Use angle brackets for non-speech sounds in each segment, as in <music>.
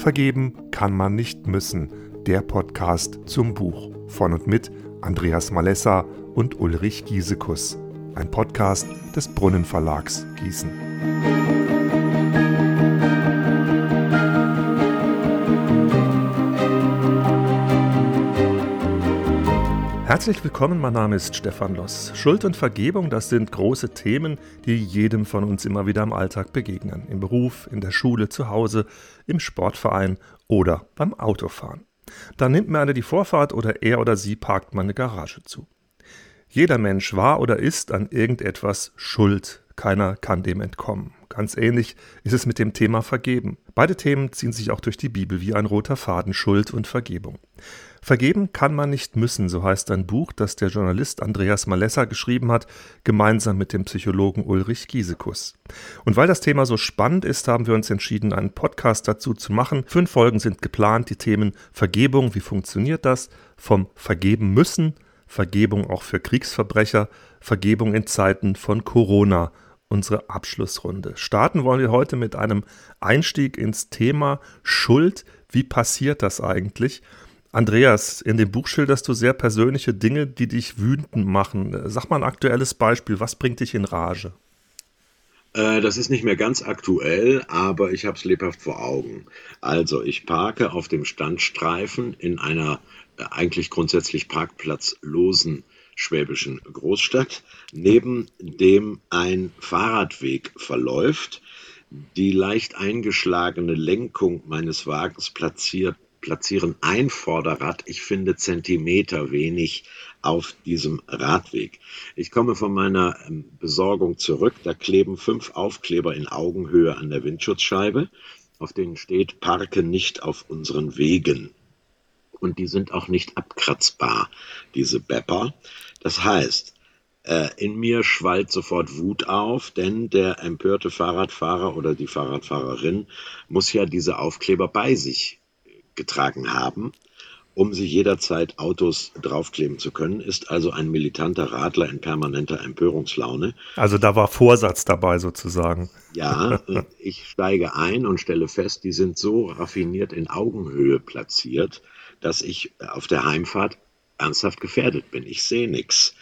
Vergeben kann man nicht müssen. Der Podcast zum Buch von und mit Andreas Malessa und Ulrich Giesekus. Ein Podcast des Brunnenverlags Gießen. Herzlich willkommen, mein Name ist Stefan Loss. Schuld und Vergebung, das sind große Themen, die jedem von uns immer wieder im Alltag begegnen. Im Beruf, in der Schule, zu Hause, im Sportverein oder beim Autofahren. Dann nimmt mir einer die Vorfahrt oder er oder sie parkt meine Garage zu. Jeder Mensch war oder ist an irgendetwas schuld. Keiner kann dem entkommen. Ganz ähnlich ist es mit dem Thema Vergeben. Beide Themen ziehen sich auch durch die Bibel wie ein roter Faden Schuld und Vergebung. Vergeben kann man nicht müssen, so heißt ein Buch, das der Journalist Andreas Malessa geschrieben hat, gemeinsam mit dem Psychologen Ulrich Giesekus. Und weil das Thema so spannend ist, haben wir uns entschieden, einen Podcast dazu zu machen. Fünf Folgen sind geplant, die Themen Vergebung, wie funktioniert das, vom Vergeben müssen, Vergebung auch für Kriegsverbrecher, Vergebung in Zeiten von Corona unsere Abschlussrunde. Starten wollen wir heute mit einem Einstieg ins Thema Schuld. Wie passiert das eigentlich? Andreas, in dem Buch schilderst du sehr persönliche Dinge, die dich wütend machen. Sag mal ein aktuelles Beispiel. Was bringt dich in Rage? Äh, das ist nicht mehr ganz aktuell, aber ich habe es lebhaft vor Augen. Also, ich parke auf dem Standstreifen in einer äh, eigentlich grundsätzlich parkplatzlosen schwäbischen Großstadt, neben dem ein Fahrradweg verläuft. Die leicht eingeschlagene Lenkung meines Wagens platziert platzieren ein Vorderrad, ich finde Zentimeter wenig auf diesem Radweg. Ich komme von meiner ähm, Besorgung zurück, da kleben fünf Aufkleber in Augenhöhe an der Windschutzscheibe, auf denen steht Parke nicht auf unseren Wegen. Und die sind auch nicht abkratzbar, diese Bepper. Das heißt, äh, in mir schwallt sofort Wut auf, denn der empörte Fahrradfahrer oder die Fahrradfahrerin muss ja diese Aufkleber bei sich getragen haben, um sie jederzeit Autos draufkleben zu können, ist also ein militanter Radler in permanenter Empörungslaune. Also da war Vorsatz dabei sozusagen. Ja, <laughs> ich steige ein und stelle fest, die sind so raffiniert in Augenhöhe platziert, dass ich auf der Heimfahrt ernsthaft gefährdet bin. Ich sehe nichts.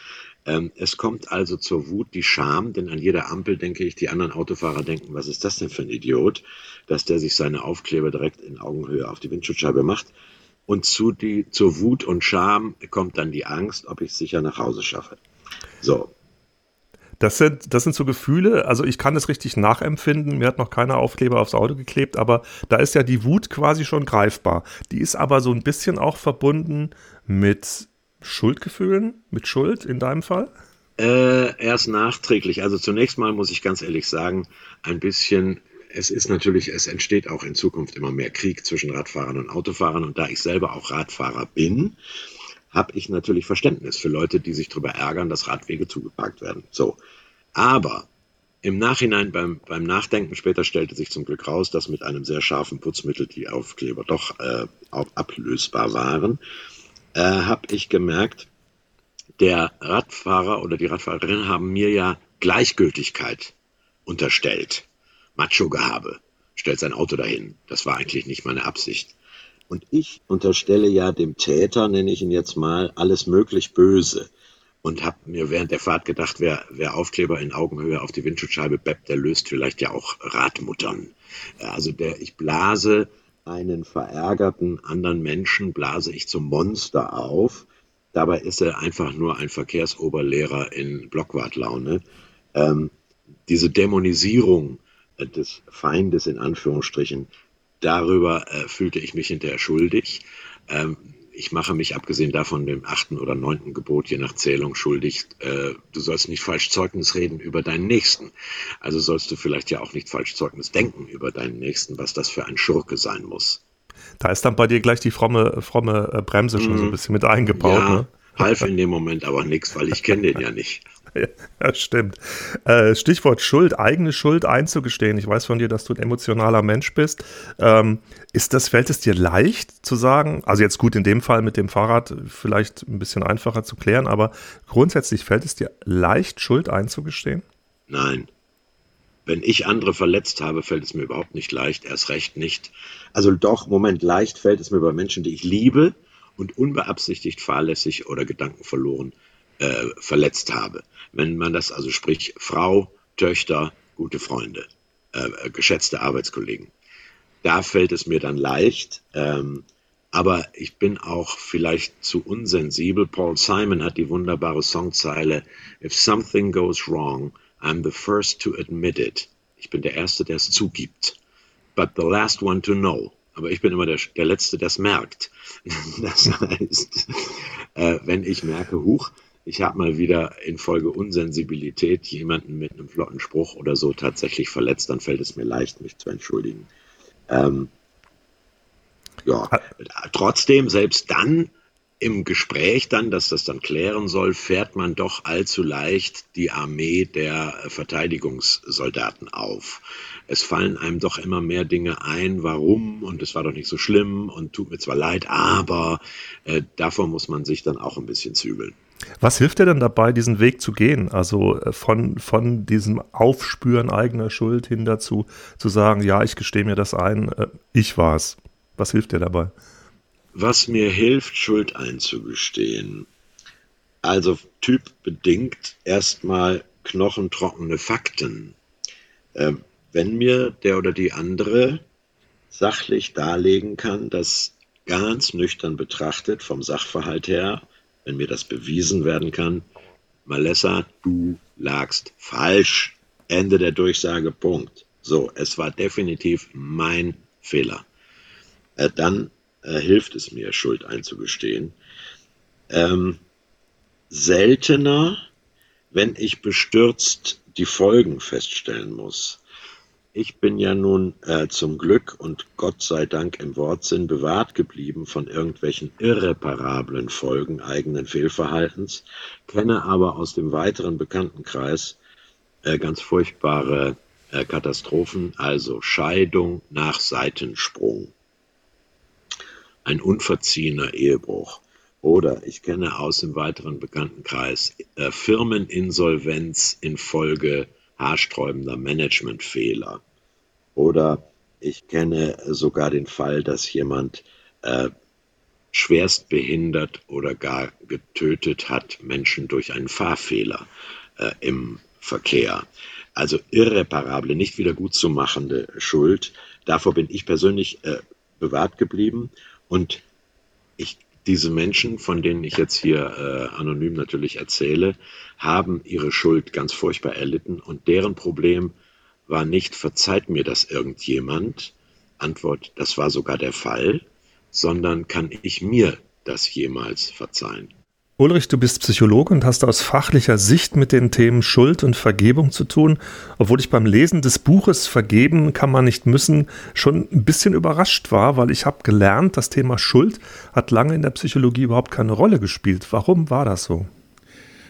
Ähm, es kommt also zur Wut die Scham, denn an jeder Ampel denke ich, die anderen Autofahrer denken, was ist das denn für ein Idiot, dass der sich seine Aufkleber direkt in Augenhöhe auf die Windschutzscheibe macht. Und zu die, zur Wut und Scham kommt dann die Angst, ob ich es sicher nach Hause schaffe. So. Das sind, das sind so Gefühle, also ich kann es richtig nachempfinden. Mir hat noch keiner Aufkleber aufs Auto geklebt, aber da ist ja die Wut quasi schon greifbar. Die ist aber so ein bisschen auch verbunden mit Schuldgefühlen, mit Schuld in deinem Fall? Äh, erst nachträglich. Also zunächst mal muss ich ganz ehrlich sagen, ein bisschen, es ist natürlich, es entsteht auch in Zukunft immer mehr Krieg zwischen Radfahrern und Autofahrern. Und da ich selber auch Radfahrer bin, habe ich natürlich Verständnis für Leute, die sich darüber ärgern, dass Radwege zugeparkt werden. So. Aber im Nachhinein beim, beim Nachdenken später stellte sich zum Glück raus, dass mit einem sehr scharfen Putzmittel die Aufkleber doch äh, ablösbar waren äh, habe ich gemerkt, der Radfahrer oder die Radfahrerin haben mir ja Gleichgültigkeit unterstellt. Macho-Gehabe. Stellt sein Auto dahin. Das war eigentlich nicht meine Absicht. Und ich unterstelle ja dem Täter, nenne ich ihn jetzt mal, alles möglich Böse. Und habe mir während der Fahrt gedacht, wer, wer Aufkleber in Augenhöhe auf die Windschutzscheibe beppt, der löst vielleicht ja auch Radmuttern. Also der, ich blase einen verärgerten anderen Menschen blase ich zum Monster auf. Dabei ist er einfach nur ein Verkehrsoberlehrer in Blockwartlaune. Ähm, diese Dämonisierung äh, des Feindes in Anführungsstrichen, darüber äh, fühlte ich mich hinterher schuldig. Ähm, ich mache mich abgesehen davon dem achten oder neunten Gebot je nach Zählung schuldig. Äh, du sollst nicht falsch Zeugnis reden über deinen Nächsten. Also sollst du vielleicht ja auch nicht falsch Zeugnis denken über deinen Nächsten, was das für ein Schurke sein muss. Da ist dann bei dir gleich die fromme, fromme äh, Bremse schon mhm. so ein bisschen mit eingebaut. Ja, ne? half in dem Moment aber nichts, weil ich kenne den ja nicht. <laughs> Ja, stimmt. Äh, Stichwort Schuld, eigene Schuld einzugestehen. Ich weiß von dir, dass du ein emotionaler Mensch bist. Ähm, ist das, fällt es dir leicht zu sagen? Also jetzt gut, in dem Fall mit dem Fahrrad vielleicht ein bisschen einfacher zu klären, aber grundsätzlich fällt es dir leicht, Schuld einzugestehen? Nein. wenn ich andere verletzt habe, fällt es mir überhaupt nicht leicht, erst recht nicht. Also doch, Moment, leicht fällt es mir bei Menschen, die ich liebe und unbeabsichtigt fahrlässig oder gedankenverloren äh, verletzt habe. Wenn man das also sprich Frau, Töchter, gute Freunde, äh, geschätzte Arbeitskollegen, da fällt es mir dann leicht. Ähm, aber ich bin auch vielleicht zu unsensibel. Paul Simon hat die wunderbare Songzeile If something goes wrong, I'm the first to admit it. Ich bin der Erste, der es zugibt. But the last one to know. Aber ich bin immer der, der Letzte, der es merkt. <laughs> Das heißt, äh, wenn ich merke, huch, ich habe mal wieder infolge Unsensibilität jemanden mit einem flotten Spruch oder so tatsächlich verletzt, dann fällt es mir leicht, mich zu entschuldigen. Ähm, ja, trotzdem, selbst dann im Gespräch dann, dass das dann klären soll, fährt man doch allzu leicht die Armee der Verteidigungssoldaten auf. Es fallen einem doch immer mehr Dinge ein, warum und es war doch nicht so schlimm und tut mir zwar leid, aber äh, davor muss man sich dann auch ein bisschen zügeln. Was hilft dir denn dabei, diesen Weg zu gehen? Also äh, von, von diesem Aufspüren eigener Schuld hin dazu zu sagen, ja, ich gestehe mir das ein, äh, ich war's. Was hilft dir dabei? Was mir hilft, Schuld einzugestehen. Also typbedingt erstmal knochentrockene Fakten. Äh, wenn mir der oder die andere sachlich darlegen kann, dass ganz nüchtern betrachtet vom Sachverhalt her wenn mir das bewiesen werden kann, Malessa, du lagst falsch. Ende der Durchsage, Punkt. So, es war definitiv mein Fehler. Äh, dann äh, hilft es mir, Schuld einzugestehen. Ähm, seltener, wenn ich bestürzt die Folgen feststellen muss. Ich bin ja nun äh, zum Glück und Gott sei Dank im Wortsinn bewahrt geblieben von irgendwelchen irreparablen Folgen eigenen Fehlverhaltens, kenne aber aus dem weiteren Bekanntenkreis äh, ganz furchtbare äh, Katastrophen, also Scheidung nach Seitensprung, ein unverziehener Ehebruch. Oder ich kenne aus dem weiteren Bekanntenkreis äh, Firmeninsolvenz infolge haarsträubender Managementfehler. Oder ich kenne sogar den Fall, dass jemand äh, schwerst behindert oder gar getötet hat Menschen durch einen Fahrfehler äh, im Verkehr. Also irreparable, nicht wieder gut zu machende Schuld. Davor bin ich persönlich äh, bewahrt geblieben. Und ich, diese Menschen, von denen ich jetzt hier äh, anonym natürlich erzähle, haben ihre Schuld ganz furchtbar erlitten und deren Problem war nicht, verzeiht mir das irgendjemand? Antwort, das war sogar der Fall, sondern kann ich mir das jemals verzeihen? Ulrich, du bist Psychologe und hast aus fachlicher Sicht mit den Themen Schuld und Vergebung zu tun, obwohl ich beim Lesen des Buches Vergeben kann man nicht müssen schon ein bisschen überrascht war, weil ich habe gelernt, das Thema Schuld hat lange in der Psychologie überhaupt keine Rolle gespielt. Warum war das so?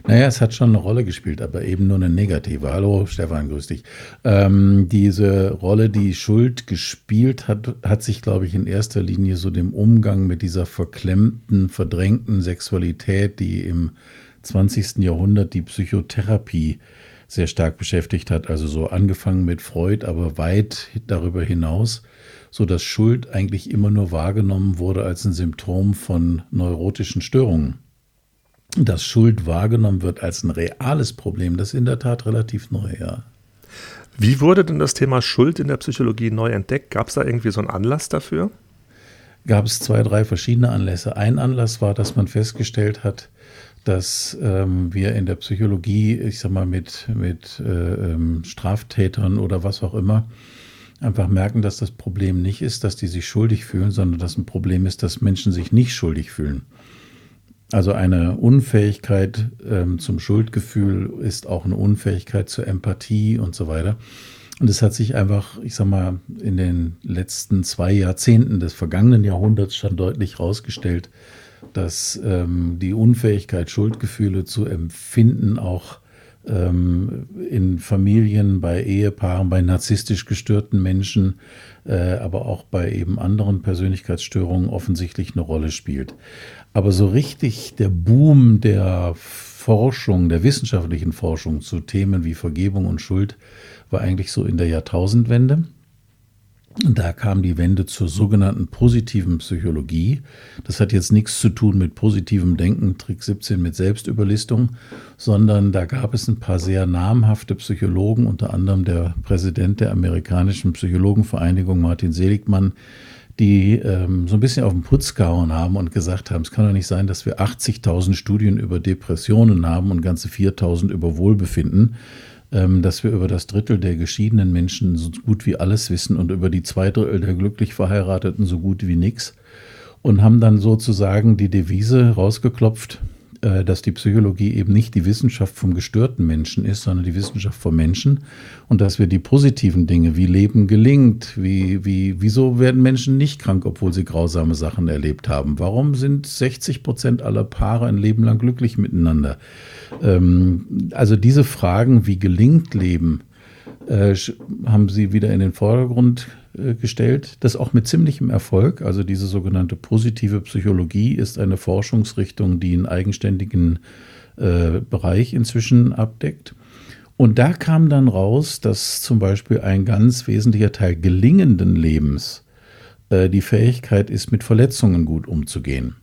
Naja, es hat schon eine Rolle gespielt, aber eben nur eine negative. Hallo, Stefan, grüß dich. Ähm, diese Rolle, die Schuld gespielt hat, hat sich, glaube ich, in erster Linie so dem Umgang mit dieser verklemmten, verdrängten Sexualität, die im 20. Jahrhundert die Psychotherapie sehr stark beschäftigt hat. Also so angefangen mit Freud, aber weit darüber hinaus, so dass Schuld eigentlich immer nur wahrgenommen wurde als ein Symptom von neurotischen Störungen dass Schuld wahrgenommen wird als ein reales Problem, das ist in der Tat relativ neu, ja. Wie wurde denn das Thema Schuld in der Psychologie neu entdeckt? Gab es da irgendwie so einen Anlass dafür? Gab es zwei, drei verschiedene Anlässe. Ein Anlass war, dass man festgestellt hat, dass ähm, wir in der Psychologie, ich sag mal, mit, mit äh, ähm, Straftätern oder was auch immer, einfach merken, dass das Problem nicht ist, dass die sich schuldig fühlen, sondern dass ein Problem ist, dass Menschen sich nicht schuldig fühlen. Also eine Unfähigkeit ähm, zum Schuldgefühl ist auch eine Unfähigkeit zur Empathie und so weiter. Und es hat sich einfach, ich sag mal, in den letzten zwei Jahrzehnten des vergangenen Jahrhunderts schon deutlich herausgestellt, dass ähm, die Unfähigkeit, Schuldgefühle zu empfinden, auch ähm, in Familien, bei Ehepaaren, bei narzisstisch gestörten Menschen, äh, aber auch bei eben anderen Persönlichkeitsstörungen offensichtlich eine Rolle spielt. Aber so richtig der Boom der Forschung, der wissenschaftlichen Forschung zu Themen wie Vergebung und Schuld war eigentlich so in der Jahrtausendwende. Und da kam die Wende zur sogenannten positiven Psychologie. Das hat jetzt nichts zu tun mit positivem Denken, Trick 17 mit Selbstüberlistung, sondern da gab es ein paar sehr namhafte Psychologen, unter anderem der Präsident der amerikanischen Psychologenvereinigung, Martin Seligmann, die ähm, so ein bisschen auf den Putz gehauen haben und gesagt haben, es kann doch nicht sein, dass wir 80.000 Studien über Depressionen haben und ganze 4.000 über Wohlbefinden. Ähm, dass wir über das Drittel der geschiedenen Menschen so gut wie alles wissen und über die zwei Drittel der glücklich Verheirateten so gut wie nichts. Und haben dann sozusagen die Devise rausgeklopft, äh, dass die Psychologie eben nicht die Wissenschaft vom gestörten Menschen ist, sondern die Wissenschaft vom Menschen und dass wir die positiven Dinge, wie Leben gelingt, wie, wie, wieso werden Menschen nicht krank, obwohl sie grausame Sachen erlebt haben? Warum sind 60 Prozent aller Paare ein Leben lang glücklich miteinander? Ähm, also diese Fragen, wie gelingt Leben, äh, haben sie wieder in den Vordergrund äh, gestellt. Das auch mit ziemlichem Erfolg. Also diese sogenannte positive Psychologie ist eine Forschungsrichtung, die einen eigenständigen äh, Bereich inzwischen abdeckt. Und da kam dann raus, dass zum Beispiel ein ganz wesentlicher Teil gelingenden Lebens äh, die Fähigkeit ist, mit Verletzungen gut umzugehen.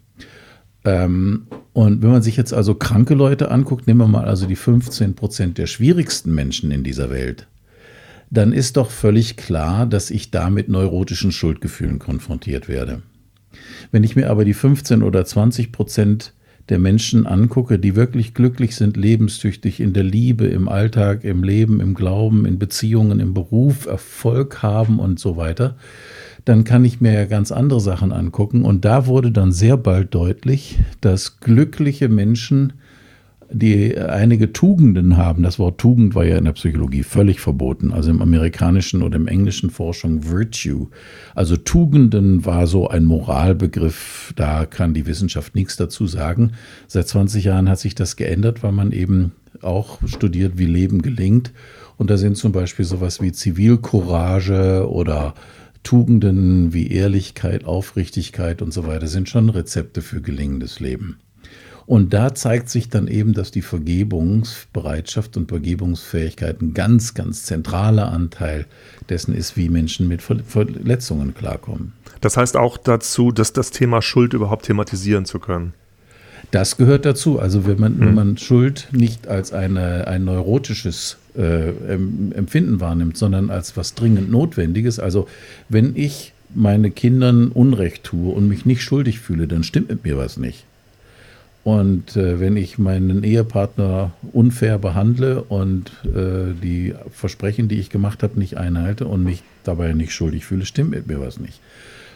Ähm, und wenn man sich jetzt also kranke Leute anguckt, nehmen wir mal also die 15 Prozent der schwierigsten Menschen in dieser Welt, dann ist doch völlig klar, dass ich da mit neurotischen Schuldgefühlen konfrontiert werde. Wenn ich mir aber die 15 oder 20 Prozent der Menschen angucke, die wirklich glücklich sind, lebenstüchtig in der Liebe, im Alltag, im Leben, im Glauben, in Beziehungen, im Beruf, Erfolg haben und so weiter, dann kann ich mir ja ganz andere Sachen angucken. Und da wurde dann sehr bald deutlich, dass glückliche Menschen die einige Tugenden haben. Das Wort Tugend war ja in der Psychologie völlig verboten. Also im amerikanischen oder im englischen Forschung Virtue. Also Tugenden war so ein Moralbegriff. Da kann die Wissenschaft nichts dazu sagen. Seit 20 Jahren hat sich das geändert, weil man eben auch studiert, wie Leben gelingt. Und da sind zum Beispiel sowas wie Zivilcourage oder Tugenden wie Ehrlichkeit, Aufrichtigkeit und so weiter sind schon Rezepte für gelingendes Leben. Und da zeigt sich dann eben, dass die Vergebungsbereitschaft und Vergebungsfähigkeit ein ganz, ganz zentraler Anteil dessen ist, wie Menschen mit Verletzungen klarkommen. Das heißt auch dazu, dass das Thema Schuld überhaupt thematisieren zu können. Das gehört dazu. Also wenn man, wenn man Schuld nicht als eine, ein neurotisches äh, Empfinden wahrnimmt, sondern als was dringend Notwendiges. Also wenn ich meine Kindern Unrecht tue und mich nicht schuldig fühle, dann stimmt mit mir was nicht. Und äh, wenn ich meinen Ehepartner unfair behandle und äh, die Versprechen, die ich gemacht habe, nicht einhalte und mich dabei nicht schuldig fühle, stimmt mit mir was nicht.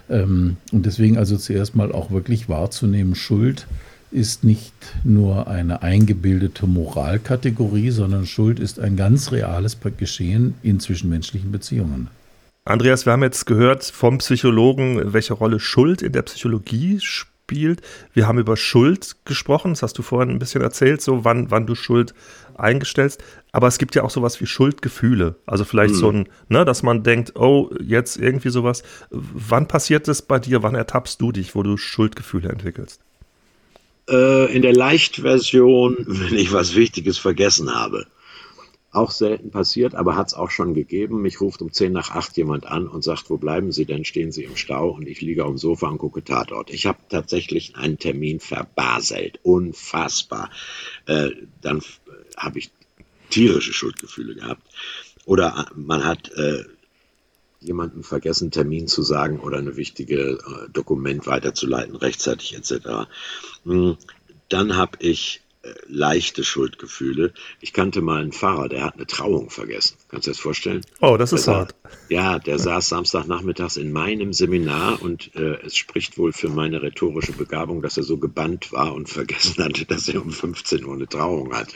Ähm, und deswegen also zuerst mal auch wirklich wahrzunehmen, Schuld ist nicht nur eine eingebildete Moralkategorie, sondern Schuld ist ein ganz reales Geschehen in zwischenmenschlichen Beziehungen. Andreas, wir haben jetzt gehört vom Psychologen, welche Rolle Schuld in der Psychologie spielt spielt. Wir haben über Schuld gesprochen, das hast du vorhin ein bisschen erzählt, so wann, wann du Schuld eingestellst. Aber es gibt ja auch sowas wie Schuldgefühle. Also vielleicht mhm. so ein, ne, dass man denkt, oh, jetzt irgendwie sowas. Wann passiert das bei dir? Wann ertappst du dich, wo du Schuldgefühle entwickelst? Äh, in der Leichtversion, <laughs> wenn ich was Wichtiges vergessen habe. Auch selten passiert, aber hat es auch schon gegeben. Mich ruft um 10 nach 8 jemand an und sagt, wo bleiben Sie denn? Stehen Sie im Stau? Und ich liege auf dem Sofa und gucke Tatort. Ich habe tatsächlich einen Termin verbaselt. Unfassbar. Äh, dann habe ich tierische Schuldgefühle gehabt. Oder äh, man hat äh, jemanden vergessen, Termin zu sagen oder eine wichtige äh, Dokument weiterzuleiten, rechtzeitig etc. Hm, dann habe ich leichte Schuldgefühle. Ich kannte mal einen Pfarrer, der hat eine Trauung vergessen. Kannst du dir das vorstellen? Oh, das ist der hart. ja, der saß Samstagnachmittags in meinem Seminar und äh, es spricht wohl für meine rhetorische Begabung, dass er so gebannt war und <laughs> vergessen hatte, dass er um 15 Uhr eine Trauung hatte.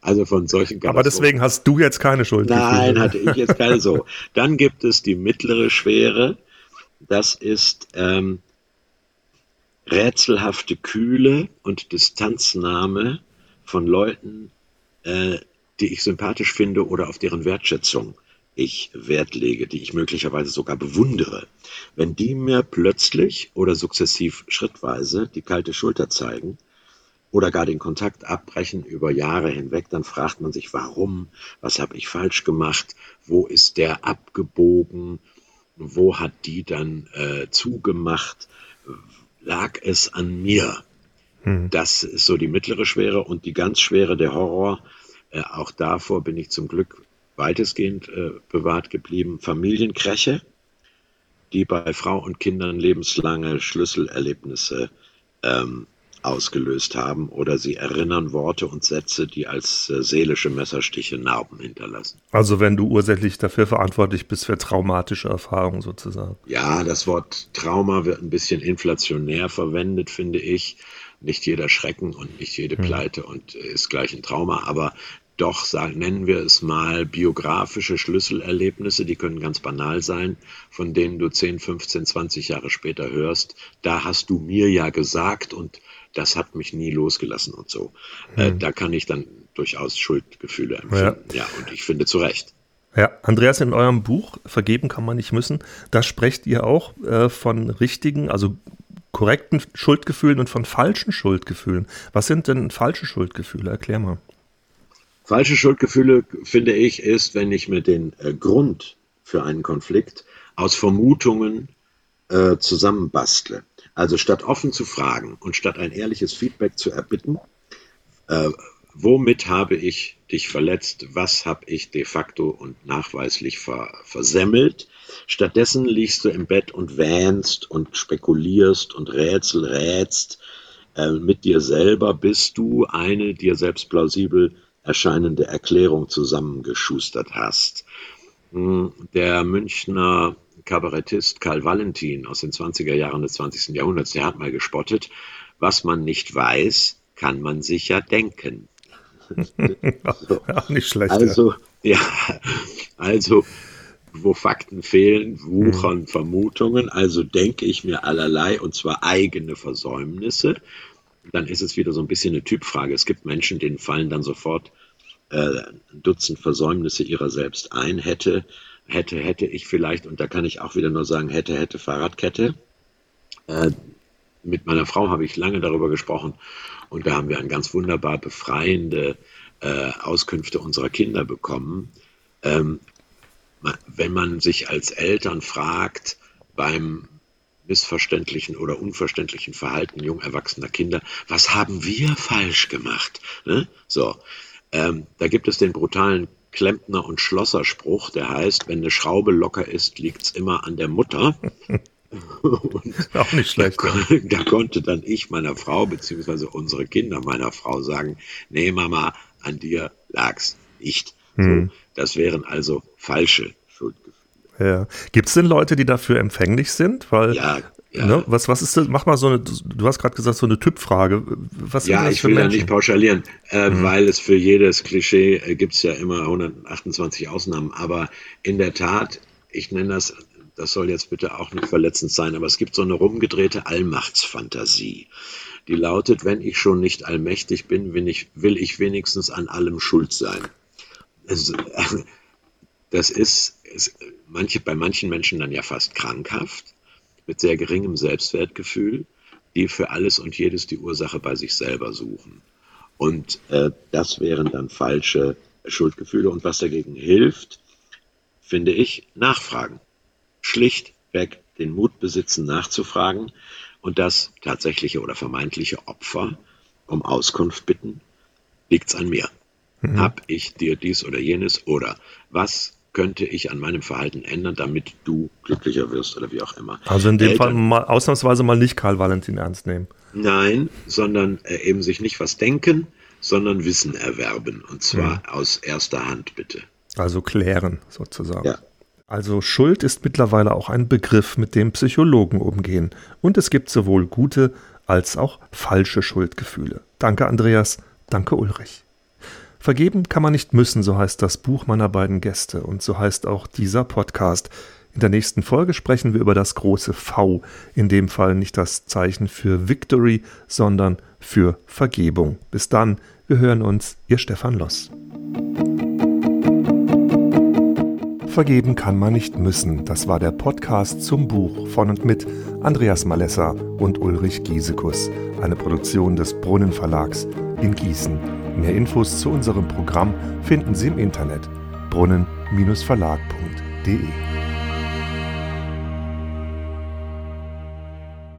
Also von solchen Aber deswegen hast du jetzt keine Schuldgefühle. Nein, <laughs> hatte ich jetzt keine so. Dann gibt es die mittlere Schwere. Das ist ähm, rätselhafte Kühle und Distanznahme von Leuten, äh, die ich sympathisch finde oder auf deren Wertschätzung ich Wert lege, die ich möglicherweise sogar bewundere, wenn die mir plötzlich oder sukzessiv schrittweise die kalte Schulter zeigen oder gar den Kontakt abbrechen über Jahre hinweg, dann fragt man sich, warum, was habe ich falsch gemacht, wo ist der abgebogen, wo hat die dann äh, zugemacht, lag es an mir? Hm. Das ist so die mittlere Schwere und die ganz schwere, der Horror. Äh, auch davor bin ich zum Glück weitestgehend äh, bewahrt geblieben. Familienkräche, die bei Frau und Kindern lebenslange Schlüsselerlebnisse ähm, ausgelöst haben oder sie erinnern Worte und Sätze, die als äh, seelische Messerstiche Narben hinterlassen. Also wenn du ursächlich dafür verantwortlich bist für traumatische Erfahrungen sozusagen. Ja, das Wort Trauma wird ein bisschen inflationär verwendet, finde ich. Nicht jeder Schrecken und nicht jede hm. Pleite und ist gleich ein Trauma, aber doch, sagen, nennen wir es mal, biografische Schlüsselerlebnisse, die können ganz banal sein, von denen du 10, 15, 20 Jahre später hörst, da hast du mir ja gesagt und das hat mich nie losgelassen und so. Äh, hm. Äh, da kann ich dann durchaus Schuldgefühle empfinden. Ja, ja und ich finde zu Recht. Ja, Andreas, in eurem Buch Vergeben kann man nicht müssen, da sprecht ihr auch äh, von richtigen, also korrekten Schuldgefühlen und von falschen Schuldgefühlen. Was sind denn falsche Schuldgefühle? Erklär mal. Falsche Schuldgefühle, finde ich, ist, wenn ich mir den äh, Grund für einen Konflikt aus Vermutungen äh, zusammenbastle. Also statt offen zu fragen und statt ein ehrliches Feedback zu erbitten, äh, womit habe ich dich verletzt, was habe ich de facto und nachweislich ver versemmelt. Stattdessen liegst du im Bett und wähnst und spekulierst und rätsel rätst. Äh, mit dir selber bist du eine dir selbst plausibel erscheinende Erklärung zusammengeschustert hast. Hm, der Münchner Kabarettist Karl Valentin aus den 20er Jahren des 20. Jahrhunderts, der hat mal gespottet, was man nicht weiß, kann man sich ja denken. <laughs> so. Auch nicht schlecht. Also, ja, also, wo Fakten fehlen, wuchern mhm. Vermutungen, also denke ich mir allerlei, und zwar eigene Versäumnisse. Dann ist es wieder so ein bisschen eine Typfrage. Es gibt Menschen, denen fallen dann sofort äh, ein Dutzend Versäumnisse ihrer selbst ein. Hätte, hätte, hätte ich vielleicht, und da kann ich auch wieder nur sagen, hätte, hätte Fahrradkette. Äh, mit meiner Frau habe ich lange darüber gesprochen und da haben wir ein ganz wunderbar befreiende äh, Auskünfte unserer Kinder bekommen. Ähm, wenn man sich als Eltern fragt, beim missverständlichen oder unverständlichen Verhalten jung erwachsener Kinder, was haben wir falsch gemacht? Ne? So, ähm, da gibt es den brutalen Klempner- und Schlosserspruch, der heißt, wenn eine Schraube locker ist, liegt es immer an der Mutter. <laughs> Auch nicht schlecht. Da, da, konnte dann ich meiner Frau, beziehungsweise unsere Kinder meiner Frau sagen, nee Mama, an dir lag's nicht. Hm. So, das wären also falsche Schuldgefühle. Ja. Gibt es denn Leute, die dafür empfänglich sind? Weil ja, ja. Ne? Was, was ist das? Mach mal so eine, du hast gerade gesagt, so eine Typfrage. Was ja, ich will Menschen? ja nicht pauschalieren, äh, mhm. weil es für jedes Klischee äh, gibt es ja immer 128 Ausnahmen. Aber in der Tat, ich nenne das, das soll jetzt bitte auch nicht verletzend sein, aber es gibt so eine rumgedrehte Allmachtsfantasie. Die lautet, wenn ich schon nicht allmächtig bin, will ich, will ich wenigstens an allem schuld sein. Das, das ist, ist manche, bei manchen Menschen dann ja fast krankhaft mit sehr geringem Selbstwertgefühl, die für alles und jedes die Ursache bei sich selber suchen. Und äh, das wären dann falsche Schuldgefühle. Und was dagegen hilft, finde ich, nachfragen. Schlichtweg den Mut besitzen, nachzufragen und das tatsächliche oder vermeintliche Opfer um Auskunft bitten. Liegt's an mir? Mhm. Hab ich dir dies oder jenes oder was könnte ich an meinem Verhalten ändern, damit du glücklicher wirst oder wie auch immer. Also in dem Eltern, Fall mal, ausnahmsweise mal nicht Karl Valentin ernst nehmen. Nein, sondern äh, eben sich nicht was denken, sondern Wissen erwerben. Und zwar hm. aus erster Hand, bitte. Also klären, sozusagen. Ja. Also Schuld ist mittlerweile auch ein Begriff, mit dem Psychologen umgehen. Und es gibt sowohl gute als auch falsche Schuldgefühle. Danke, Andreas. Danke, Ulrich. Vergeben kann man nicht müssen, so heißt das Buch meiner beiden Gäste und so heißt auch dieser Podcast. In der nächsten Folge sprechen wir über das große V, in dem Fall nicht das Zeichen für Victory, sondern für Vergebung. Bis dann, wir hören uns, ihr Stefan Loss. Vergeben kann man nicht müssen. Das war der Podcast zum Buch von und mit Andreas Malessa und Ulrich Giesekus, eine Produktion des Brunnen Verlags in Gießen. Mehr Infos zu unserem Programm finden Sie im Internet brunnen-verlag.de.